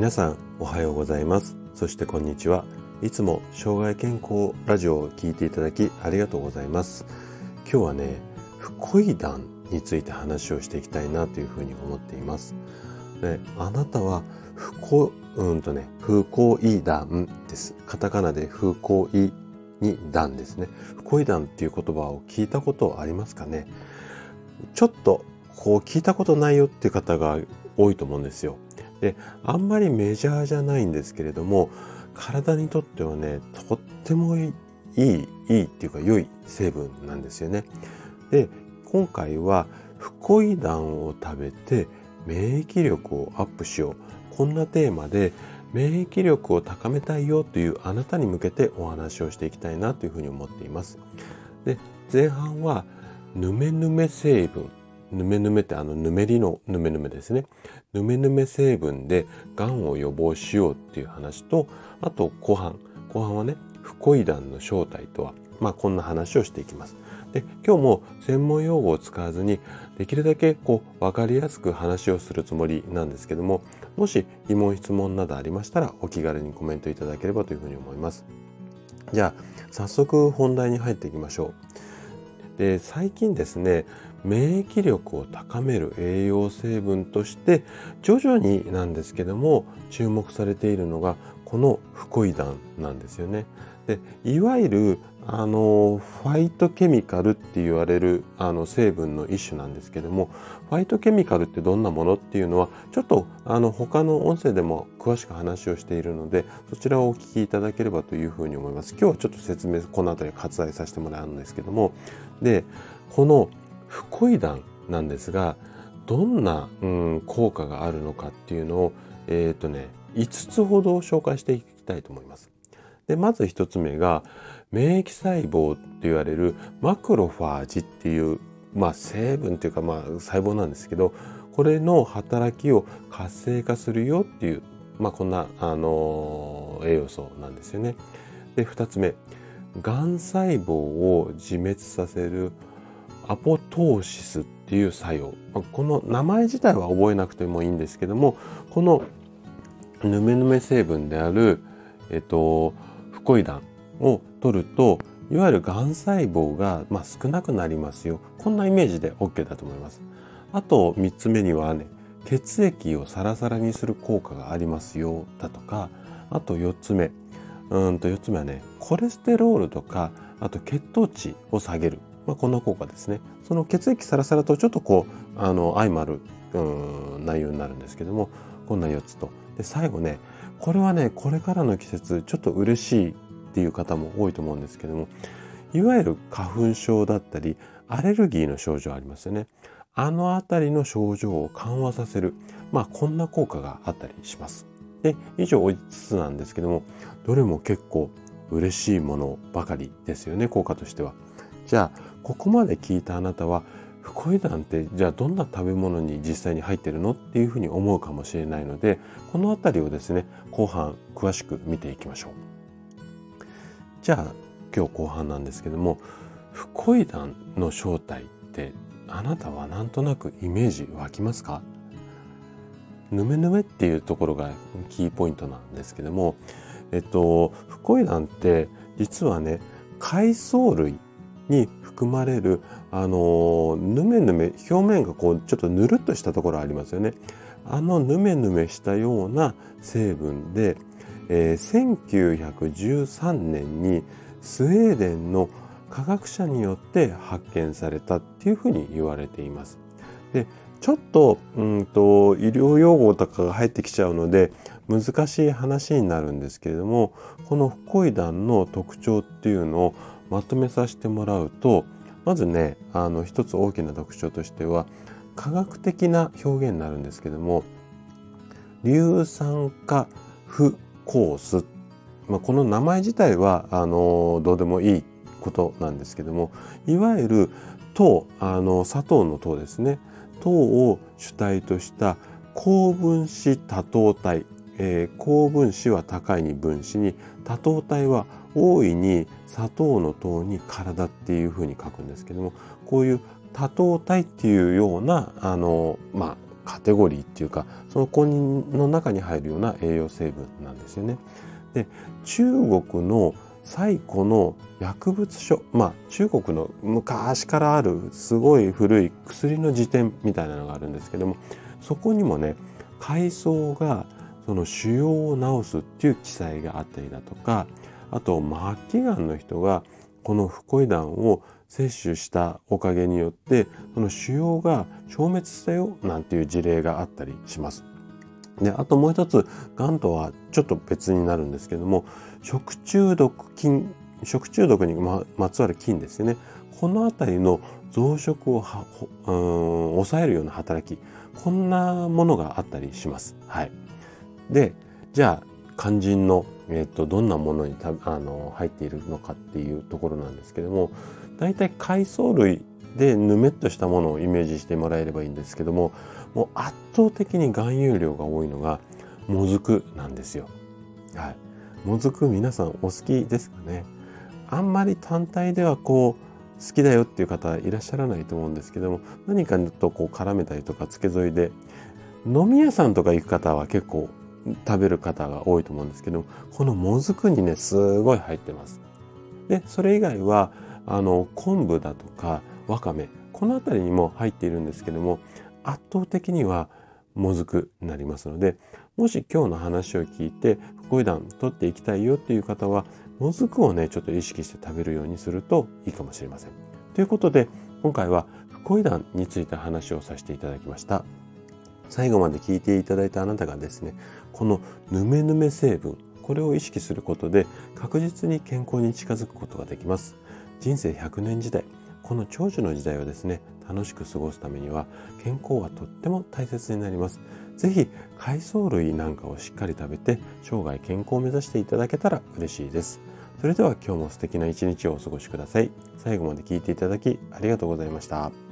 皆さんおはようございます。そしてこんにちは。いつも障害健康ラジオを聞いていただきありがとうございます。今日はね不恋談について話をしていきたいなというふうに思っています。であなたは不幸うんとね不恋談です。カタカナで不恋に談ですね。不恋談っていう言葉を聞いたことありますかね？ちょっとこう聞いたことないよっていう方が多いと思うんですよ。であんまりメジャーじゃないんですけれども体にとってはねとってもいいいいっていうか良い成分なんですよね。で今回はフコイダンを食べて免疫力をアップしようこんなテーマで免疫力を高めたいよというあなたに向けてお話をしていきたいなというふうに思っています。で前半はヌメヌメ成分ヌメヌメってあのぬめりのヌメヌメですね。ヌメヌメ成分で癌を予防しようっていう話と、あと後半。後半はね、フコイダンの正体とは、まあこんな話をしていきます。で、今日も専門用語を使わずに、できるだけこう分かりやすく話をするつもりなんですけども、もし疑問質問などありましたらお気軽にコメントいただければというふうに思います。じゃあ、早速本題に入っていきましょう。で、最近ですね、免疫力を高める栄養成分として徐々になんですけども注目されているのがこのフコイダンなんですよね。でいわゆるあのファイトケミカルって言われるあの成分の一種なんですけどもファイトケミカルってどんなものっていうのはちょっとあの他の音声でも詳しく話をしているのでそちらをお聞きいただければというふうに思います。今日はちょっと説明この辺り割愛させてもらうんですけどもでこのフコイダンなんですがどんな、うん、効果があるのかっていうのを、えっ、ー、とね、5つほど紹介していきたいと思います。でまず1つ目が免疫細胞って言われるマクロファージっていう、まあ、成分っていうか、まあ、細胞なんですけどこれの働きを活性化するよっていう、まあ、こんな、あの栄養素なんですよね。で2つ目がん細胞を自滅させるアポトーシスっていう作用。この名前自体は覚えなくてもいいんですけどもこのヌメヌメ成分である、えっと、フコイダンを取るといわゆるがん細胞が、まあ、少なくなりますよ。こんなイメージで OK だと思います。あと3つ目にはね血液をサラサラにする効果がありますよ。だとかあと4つ目。うんと4つ目はねコレステロールとかあと血糖値を下げる。まあ、こんな効果ですね。その血液サラサラとちょっとこうあの相まるうん内容になるんですけどもこんな4つと。で最後ねこれはねこれからの季節ちょっと嬉しいっていう方も多いと思うんですけどもいわゆる花粉症だったりアレルギーの症状ありますよね。あのあたりの症状を緩和させる、まあこんな効果があったりします。で、以上5つなんですけども、どれも結構嬉しいものばかりですよね、効果としては。じゃあ、ここまで聞いたあなたはフコイダンってじゃあどんな食べ物に実際に入ってるのっていうふうに思うかもしれないのでこの辺りをですね後半詳しく見ていきましょう。じゃあ今日後半なんですけどもフコイダンの正体ってあなたはなんとなくイメージ湧きますか？ヌメヌメっていうところがキーポイントなんですけどもえっとフコイダンって実はね海藻類に含まれるあのぬめぬめ表面がこうちょっとぬるっとしたところありますよね。あのぬめぬめしたような成分で、えー、1913年にスウェーデンの科学者によって発見されたっていうふうに言われています。でちょっとうんと医療用語とかが入ってきちゃうので難しい話になるんですけれどもこのフコイダンの特徴っていうのをまとめさせてもらうとまずねあの一つ大きな特徴としては科学的な表現になるんですけども硫酸化不コース、まあ、この名前自体はあのどうでもいいことなんですけどもいわゆる糖あの砂糖の糖ですね。糖を主体とした高分子多糖体、えー、高分子は高いに分子に多糖体は大いに砂糖の糖に体っていうふうに書くんですけどもこういう多糖体っていうようなあの、まあ、カテゴリーっていうかその公認の中に入るような栄養成分なんですよね。で中国の最古の薬物書まあ中国の昔からあるすごい古い薬の辞典みたいなのがあるんですけどもそこにもね海藻がその腫瘍を治すっていう記載があったりだとかあと末期がんの人がこのフコイダンを摂取したおかげによってその腫瘍が消滅したよなんていう事例があったりします。であともう一つがんとはちょっと別になるんですけども食中毒菌食中毒にまつわる菌ですよねこの辺りの増殖をはうん抑えるような働きこんなものがあったりします。はい、でじゃあ肝心の、えーと、どんなものにたあの入っているのかっていうところなんですけども大体海藻類でぬめっとしたものをイメージしてもらえればいいんですけどももう圧倒的に含有量が多いのがもずくなんですよ。はい、もずく皆さんお好きですかね？あんまり単体ではこう好きだよっていう方いらっしゃらないと思うんですけども何かとこう絡めたりとか付け添いで飲み屋さんとか行く方は結構食べる方が多いと思うんですけどこのもずくにねすごい入ってます。でそれ以外はあの昆布だとかわかめこの辺りにも入っているんですけども圧倒的にはもずくになりますのでもし今日の話を聞いてフコイダン取っていきたいよっていう方はもずくをねちょっと意識して食べるようにするといいかもしれません。ということで今回はフコイダンについて話をさせていただきました。最後まで聞いていただいたあなたがですねこのヌメヌメ成分これを意識することで確実に健康に近づくことができます。人生100年時代この長寿の時代をですね楽しく過ごすためには健康はとっても大切になります。是非海藻類なんかをしっかり食べて生涯健康を目指していただけたら嬉しいです。それでは今日も素敵な一日をお過ごしください。最後まで聞いていただきありがとうございました。